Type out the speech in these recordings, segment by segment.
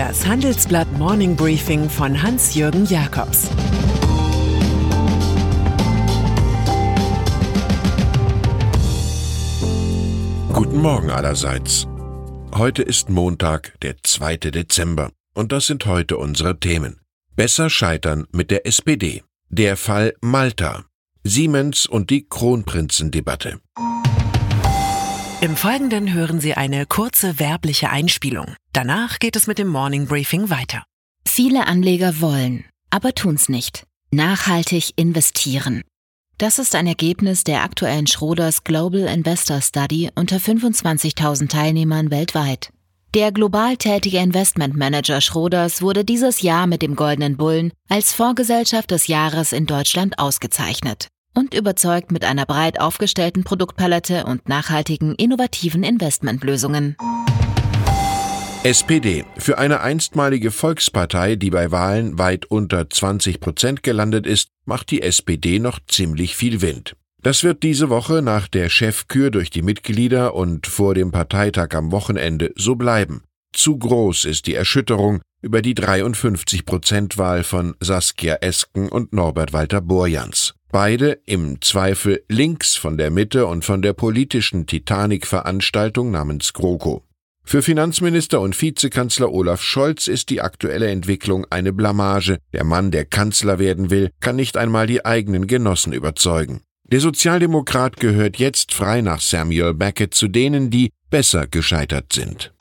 Das Handelsblatt Morning Briefing von Hans-Jürgen Jakobs Guten Morgen allerseits. Heute ist Montag, der 2. Dezember, und das sind heute unsere Themen. Besser scheitern mit der SPD. Der Fall Malta. Siemens und die Kronprinzendebatte. Im Folgenden hören Sie eine kurze werbliche Einspielung. Danach geht es mit dem Morning Briefing weiter. Viele Anleger wollen, aber tun's nicht. Nachhaltig investieren. Das ist ein Ergebnis der aktuellen Schroders Global Investor Study unter 25.000 Teilnehmern weltweit. Der global tätige Investmentmanager Schroders wurde dieses Jahr mit dem Goldenen Bullen als Vorgesellschaft des Jahres in Deutschland ausgezeichnet und überzeugt mit einer breit aufgestellten Produktpalette und nachhaltigen, innovativen Investmentlösungen. SPD. Für eine einstmalige Volkspartei, die bei Wahlen weit unter 20 Prozent gelandet ist, macht die SPD noch ziemlich viel Wind. Das wird diese Woche nach der Chefkür durch die Mitglieder und vor dem Parteitag am Wochenende so bleiben. Zu groß ist die Erschütterung über die 53 Prozent Wahl von Saskia Esken und Norbert Walter Borjans. Beide im Zweifel links von der Mitte und von der politischen Titanic-Veranstaltung namens GroKo. Für Finanzminister und Vizekanzler Olaf Scholz ist die aktuelle Entwicklung eine Blamage. Der Mann, der Kanzler werden will, kann nicht einmal die eigenen Genossen überzeugen. Der Sozialdemokrat gehört jetzt frei nach Samuel Beckett zu denen, die besser gescheitert sind.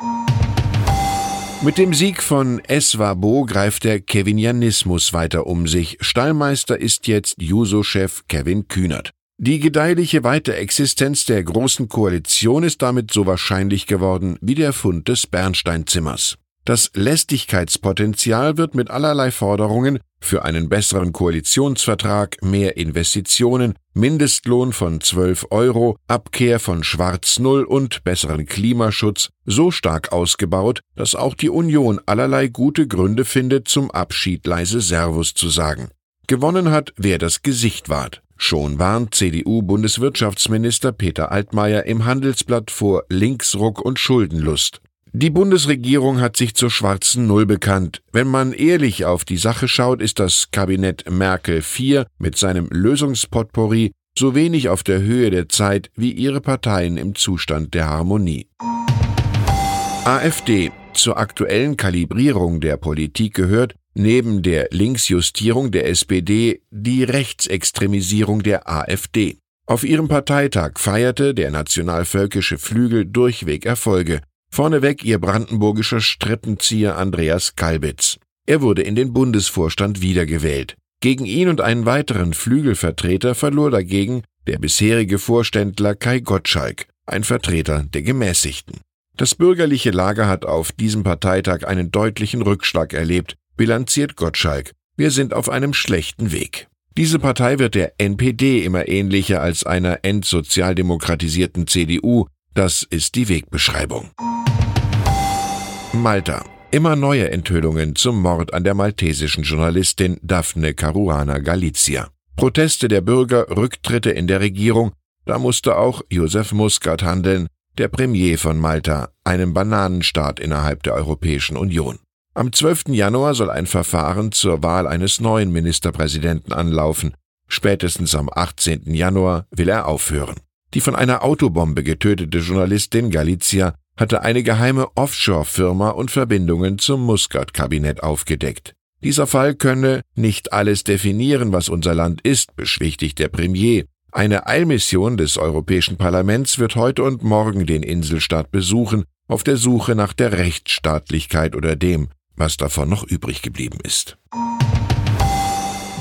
Mit dem Sieg von Eswabo greift der Kevinianismus weiter um sich. Stallmeister ist jetzt Juso-Chef Kevin Kühnert. Die gedeihliche Weiterexistenz der Großen Koalition ist damit so wahrscheinlich geworden wie der Fund des Bernsteinzimmers. Das Lästigkeitspotenzial wird mit allerlei Forderungen für einen besseren Koalitionsvertrag, mehr Investitionen, Mindestlohn von 12 Euro, Abkehr von Schwarz Null und besseren Klimaschutz so stark ausgebaut, dass auch die Union allerlei gute Gründe findet, zum Abschied leise Servus zu sagen. Gewonnen hat, wer das Gesicht wahrt. Schon warnt CDU-Bundeswirtschaftsminister Peter Altmaier im Handelsblatt vor Linksruck und Schuldenlust. Die Bundesregierung hat sich zur schwarzen Null bekannt. Wenn man ehrlich auf die Sache schaut, ist das Kabinett Merkel IV mit seinem Lösungspotpourri so wenig auf der Höhe der Zeit wie ihre Parteien im Zustand der Harmonie. AfD. Zur aktuellen Kalibrierung der Politik gehört, neben der Linksjustierung der SPD, die Rechtsextremisierung der AfD. Auf ihrem Parteitag feierte der nationalvölkische Flügel durchweg Erfolge. Vorneweg ihr brandenburgischer Strippenzieher Andreas Kalbitz. Er wurde in den Bundesvorstand wiedergewählt. Gegen ihn und einen weiteren Flügelvertreter verlor dagegen der bisherige Vorständler Kai Gottschalk, ein Vertreter der Gemäßigten. Das bürgerliche Lager hat auf diesem Parteitag einen deutlichen Rückschlag erlebt, bilanziert Gottschalk. Wir sind auf einem schlechten Weg. Diese Partei wird der NPD immer ähnlicher als einer entsozialdemokratisierten CDU. Das ist die Wegbeschreibung. Malta. Immer neue Enthüllungen zum Mord an der maltesischen Journalistin Daphne Caruana Galizia. Proteste der Bürger, Rücktritte in der Regierung, da musste auch Josef Muscat handeln, der Premier von Malta, einem Bananenstaat innerhalb der Europäischen Union. Am 12. Januar soll ein Verfahren zur Wahl eines neuen Ministerpräsidenten anlaufen. Spätestens am 18. Januar will er aufhören. Die von einer Autobombe getötete Journalistin Galizia hatte eine geheime Offshore-Firma und Verbindungen zum Muscat-Kabinett aufgedeckt. Dieser Fall könne nicht alles definieren, was unser Land ist, beschwichtigt der Premier. Eine Eilmission des Europäischen Parlaments wird heute und morgen den Inselstaat besuchen, auf der Suche nach der Rechtsstaatlichkeit oder dem, was davon noch übrig geblieben ist.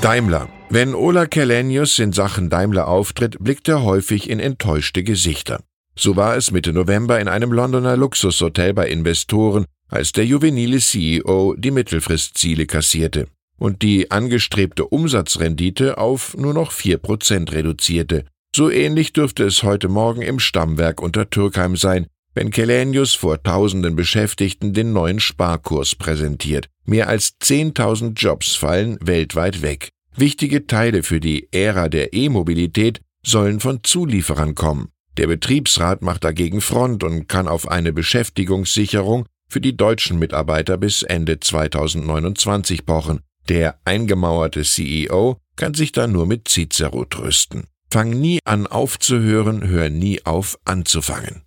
Daimler. Wenn Ola Kelenius in Sachen Daimler auftritt, blickt er häufig in enttäuschte Gesichter. So war es Mitte November in einem Londoner Luxushotel bei Investoren, als der juvenile CEO die Mittelfristziele kassierte und die angestrebte Umsatzrendite auf nur noch vier Prozent reduzierte. So ähnlich dürfte es heute Morgen im Stammwerk unter Türkheim sein, wenn Kelenius vor tausenden Beschäftigten den neuen Sparkurs präsentiert. Mehr als 10.000 Jobs fallen weltweit weg. Wichtige Teile für die Ära der E-Mobilität sollen von Zulieferern kommen. Der Betriebsrat macht dagegen Front und kann auf eine Beschäftigungssicherung für die deutschen Mitarbeiter bis Ende 2029 pochen. Der eingemauerte CEO kann sich da nur mit Cicero trösten. Fang nie an aufzuhören, hör nie auf anzufangen.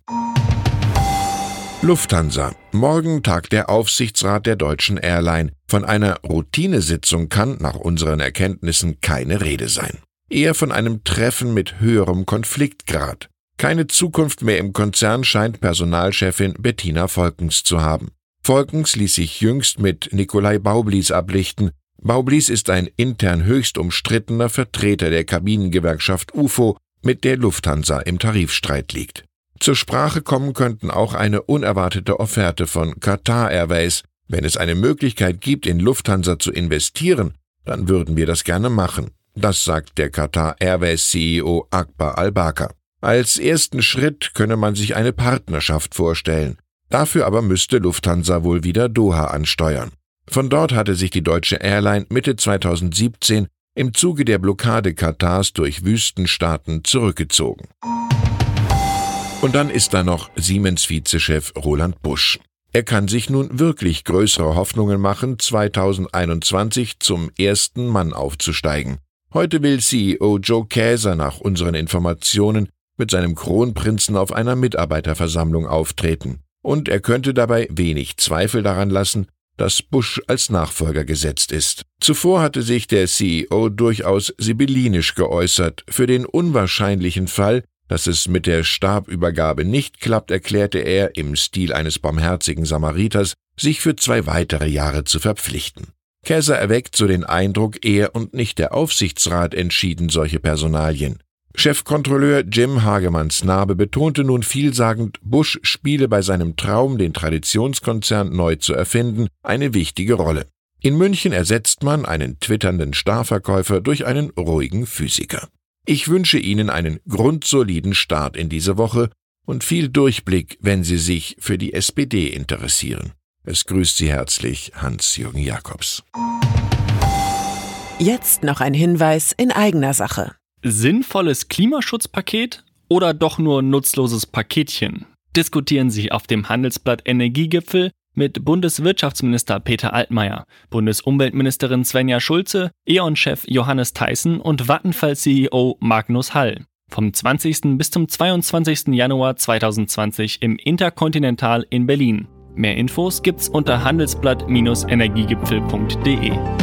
Lufthansa. Morgen tagt der Aufsichtsrat der deutschen Airline. Von einer Routinesitzung kann nach unseren Erkenntnissen keine Rede sein. Eher von einem Treffen mit höherem Konfliktgrad. Keine Zukunft mehr im Konzern scheint Personalchefin Bettina Volkens zu haben. Volkens ließ sich jüngst mit Nikolai Baublis ablichten. Baublis ist ein intern höchst umstrittener Vertreter der Kabinengewerkschaft UFO, mit der Lufthansa im Tarifstreit liegt. Zur Sprache kommen könnten auch eine unerwartete Offerte von Qatar Airways. Wenn es eine Möglichkeit gibt, in Lufthansa zu investieren, dann würden wir das gerne machen. Das sagt der Qatar Airways CEO Akbar Al-Bakr. Als ersten Schritt könne man sich eine Partnerschaft vorstellen. Dafür aber müsste Lufthansa wohl wieder Doha ansteuern. Von dort hatte sich die deutsche Airline Mitte 2017 im Zuge der Blockade Katars durch Wüstenstaaten zurückgezogen. Und dann ist da noch Siemens-Vizechef Roland Busch. Er kann sich nun wirklich größere Hoffnungen machen, 2021 zum ersten Mann aufzusteigen. Heute will CEO Joe Käser nach unseren Informationen mit seinem Kronprinzen auf einer Mitarbeiterversammlung auftreten. Und er könnte dabei wenig Zweifel daran lassen, dass Bush als Nachfolger gesetzt ist. Zuvor hatte sich der CEO durchaus sibyllinisch geäußert. Für den unwahrscheinlichen Fall, dass es mit der Stabübergabe nicht klappt, erklärte er im Stil eines barmherzigen Samariters, sich für zwei weitere Jahre zu verpflichten. Käser erweckt so den Eindruck, er und nicht der Aufsichtsrat entschieden solche Personalien. Chefkontrolleur Jim Hagemanns Nabe betonte nun vielsagend, Bush spiele bei seinem Traum, den Traditionskonzern neu zu erfinden, eine wichtige Rolle. In München ersetzt man einen twitternden Starverkäufer durch einen ruhigen Physiker. Ich wünsche Ihnen einen grundsoliden Start in diese Woche und viel Durchblick, wenn Sie sich für die SPD interessieren. Es grüßt Sie herzlich Hans-Jürgen Jakobs. Jetzt noch ein Hinweis in eigener Sache. Sinnvolles Klimaschutzpaket oder doch nur nutzloses Paketchen? Diskutieren Sie auf dem Handelsblatt Energiegipfel mit Bundeswirtschaftsminister Peter Altmaier, Bundesumweltministerin Svenja Schulze, E.ON-Chef Johannes Theissen und Vattenfall-CEO Magnus Hall. Vom 20. bis zum 22. Januar 2020 im Interkontinental in Berlin. Mehr Infos gibt's unter handelsblatt-energiegipfel.de.